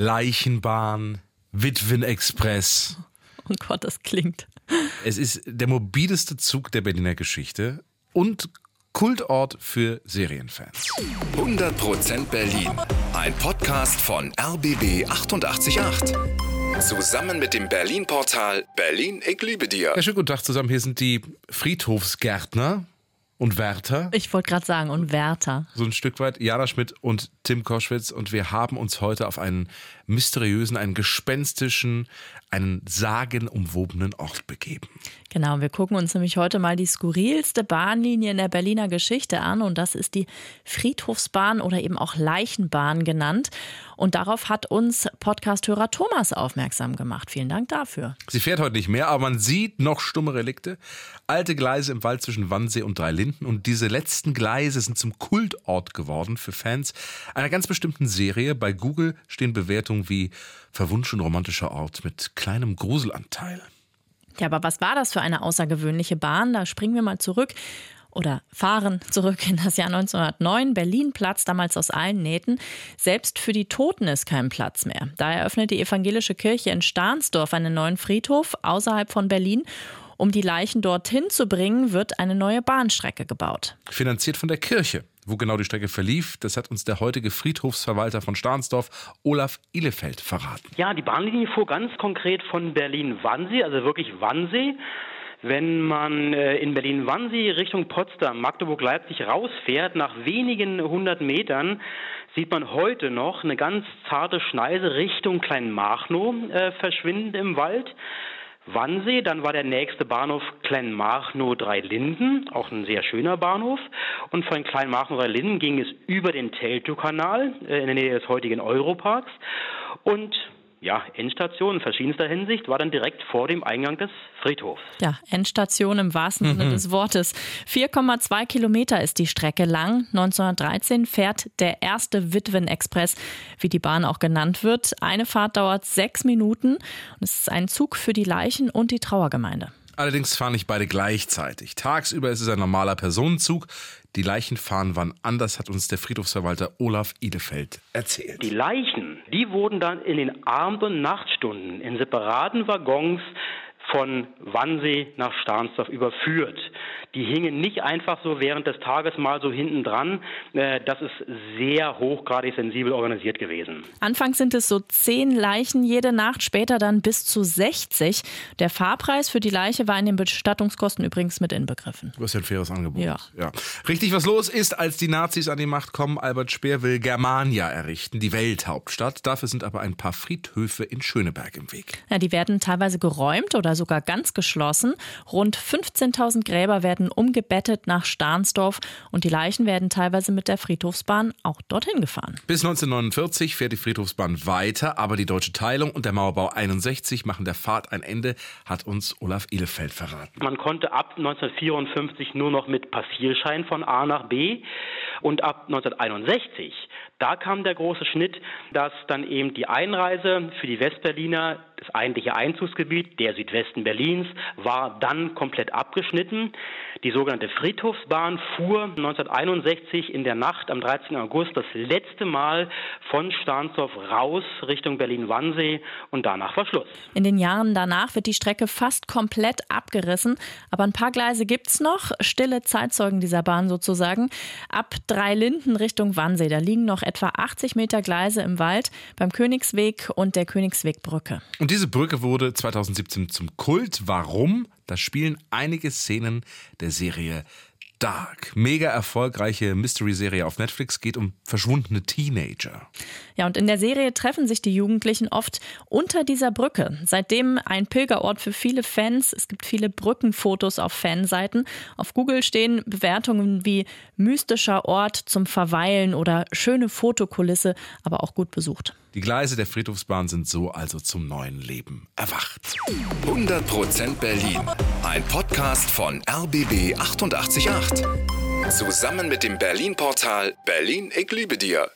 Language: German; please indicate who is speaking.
Speaker 1: Leichenbahn, Witwenexpress.
Speaker 2: Oh Gott, das klingt.
Speaker 1: Es ist der mobileste Zug der Berliner Geschichte und Kultort für Serienfans.
Speaker 3: 100% Berlin. Ein Podcast von RBB 888. Zusammen mit dem Berlin-Portal Berlin, ich liebe dir.
Speaker 1: Ja, schönen guten Tag zusammen. Hier sind die Friedhofsgärtner und Wärter.
Speaker 2: Ich wollte gerade sagen, und Wärter.
Speaker 1: So ein Stück weit Jana Schmidt und Tim Koschwitz. Und wir haben uns heute auf einen mysteriösen, einen gespenstischen, einen sagenumwobenen Ort begeben.
Speaker 2: Genau, wir gucken uns nämlich heute mal die skurrilste Bahnlinie in der Berliner Geschichte an. Und das ist die Friedhofsbahn oder eben auch Leichenbahn genannt. Und darauf hat uns Podcasthörer Thomas aufmerksam gemacht. Vielen Dank dafür.
Speaker 1: Sie fährt heute nicht mehr, aber man sieht noch stumme Relikte. Alte Gleise im Wald zwischen Wannsee und Dreilinden. Und diese letzten Gleise sind zum Kultort geworden für Fans einer ganz bestimmten Serie. Bei Google stehen Bewertungen wie verwunschen romantischer Ort mit kleinem Gruselanteil.
Speaker 2: Ja, aber was war das für eine außergewöhnliche Bahn? Da springen wir mal zurück oder fahren zurück in das Jahr 1909. Berlin platzt damals aus allen Nähten. Selbst für die Toten ist kein Platz mehr. Da eröffnet die evangelische Kirche in Stahnsdorf einen neuen Friedhof außerhalb von Berlin. Um die Leichen dorthin zu bringen, wird eine neue Bahnstrecke gebaut.
Speaker 1: Finanziert von der Kirche. Wo genau die Strecke verlief, das hat uns der heutige Friedhofsverwalter von Stahnsdorf, Olaf Ihlefeld, verraten.
Speaker 4: Ja, die Bahnlinie fuhr ganz konkret von Berlin-Wannsee, also wirklich Wannsee. Wenn man äh, in Berlin-Wannsee Richtung Potsdam, Magdeburg-Leipzig rausfährt, nach wenigen hundert Metern, sieht man heute noch eine ganz zarte Schneise Richtung Kleinmachnow äh, verschwinden im Wald. Wannsee, dann war der nächste Bahnhof Kleinmachnow Dreilinden, auch ein sehr schöner Bahnhof. Und von Kleinmachnow Dreilinden ging es über den Teltow-Kanal äh, in der Nähe des heutigen Europarks. Und ja, Endstation in verschiedenster Hinsicht war dann direkt vor dem Eingang des Friedhofs.
Speaker 2: Ja, Endstation im wahrsten Sinne mhm. des Wortes. 4,2 Kilometer ist die Strecke lang. 1913 fährt der erste Witwen-Express, wie die Bahn auch genannt wird. Eine Fahrt dauert sechs Minuten und es ist ein Zug für die Leichen und die Trauergemeinde.
Speaker 1: Allerdings fahren nicht beide gleichzeitig. Tagsüber ist es ein normaler Personenzug. Die Leichen fahren wann anders, hat uns der Friedhofsverwalter Olaf Idefeld erzählt.
Speaker 4: Die Leichen, die wurden dann in den Abend- und Nachtstunden in separaten Waggons von Wannsee nach Stahnsdorf überführt. Die hingen nicht einfach so während des Tages mal so hinten dran. Äh, das ist sehr hochgradig sensibel organisiert gewesen.
Speaker 2: Anfangs sind es so zehn Leichen jede Nacht, später dann bis zu 60. Der Fahrpreis für die Leiche war in den Bestattungskosten übrigens mit inbegriffen.
Speaker 1: Du hast ja ein faires Angebot.
Speaker 2: Ja.
Speaker 1: ja. Richtig, was los ist, als die Nazis an die Macht kommen. Albert Speer will Germania errichten, die Welthauptstadt. Dafür sind aber ein paar Friedhöfe in Schöneberg im Weg.
Speaker 2: Ja, die werden teilweise geräumt oder sogar ganz geschlossen. Rund 15.000 Gräber werden werden umgebettet nach Stahnsdorf und die Leichen werden teilweise mit der Friedhofsbahn auch dorthin gefahren.
Speaker 1: Bis 1949 fährt die Friedhofsbahn weiter, aber die deutsche Teilung und der Mauerbau 61 machen der Fahrt ein Ende, hat uns Olaf Ehlefeld verraten.
Speaker 4: Man konnte ab 1954 nur noch mit Passierschein von A nach B und ab 1961 da kam der große Schnitt, dass dann eben die Einreise für die Westberliner, eigentliche Einzugsgebiet, der Südwesten Berlins, war dann komplett abgeschnitten. Die sogenannte Friedhofsbahn fuhr 1961 in der Nacht am 13. August das letzte Mal von Stahnsdorf raus Richtung Berlin-Wannsee und danach war Schluss.
Speaker 2: In den Jahren danach wird die Strecke fast komplett abgerissen, aber ein paar Gleise gibt es noch, stille Zeitzeugen dieser Bahn sozusagen. Ab Dreilinden Richtung Wannsee, da liegen noch etwa 80 Meter Gleise im Wald beim Königsweg und der Königswegbrücke.
Speaker 1: Und diese Brücke wurde 2017 zum Kult. Warum? Da spielen einige Szenen der Serie Dark. Mega erfolgreiche Mystery-Serie auf Netflix geht um verschwundene Teenager.
Speaker 2: Ja, und in der Serie treffen sich die Jugendlichen oft unter dieser Brücke. Seitdem ein Pilgerort für viele Fans. Es gibt viele Brückenfotos auf Fanseiten. Auf Google stehen Bewertungen wie mystischer Ort zum Verweilen oder schöne Fotokulisse, aber auch gut besucht.
Speaker 1: Die Gleise der Friedhofsbahn sind so also zum neuen Leben erwacht.
Speaker 3: 100% Berlin. Ein Podcast von RBB 888. Zusammen mit dem Berlin-Portal Berlin, ich liebe dir.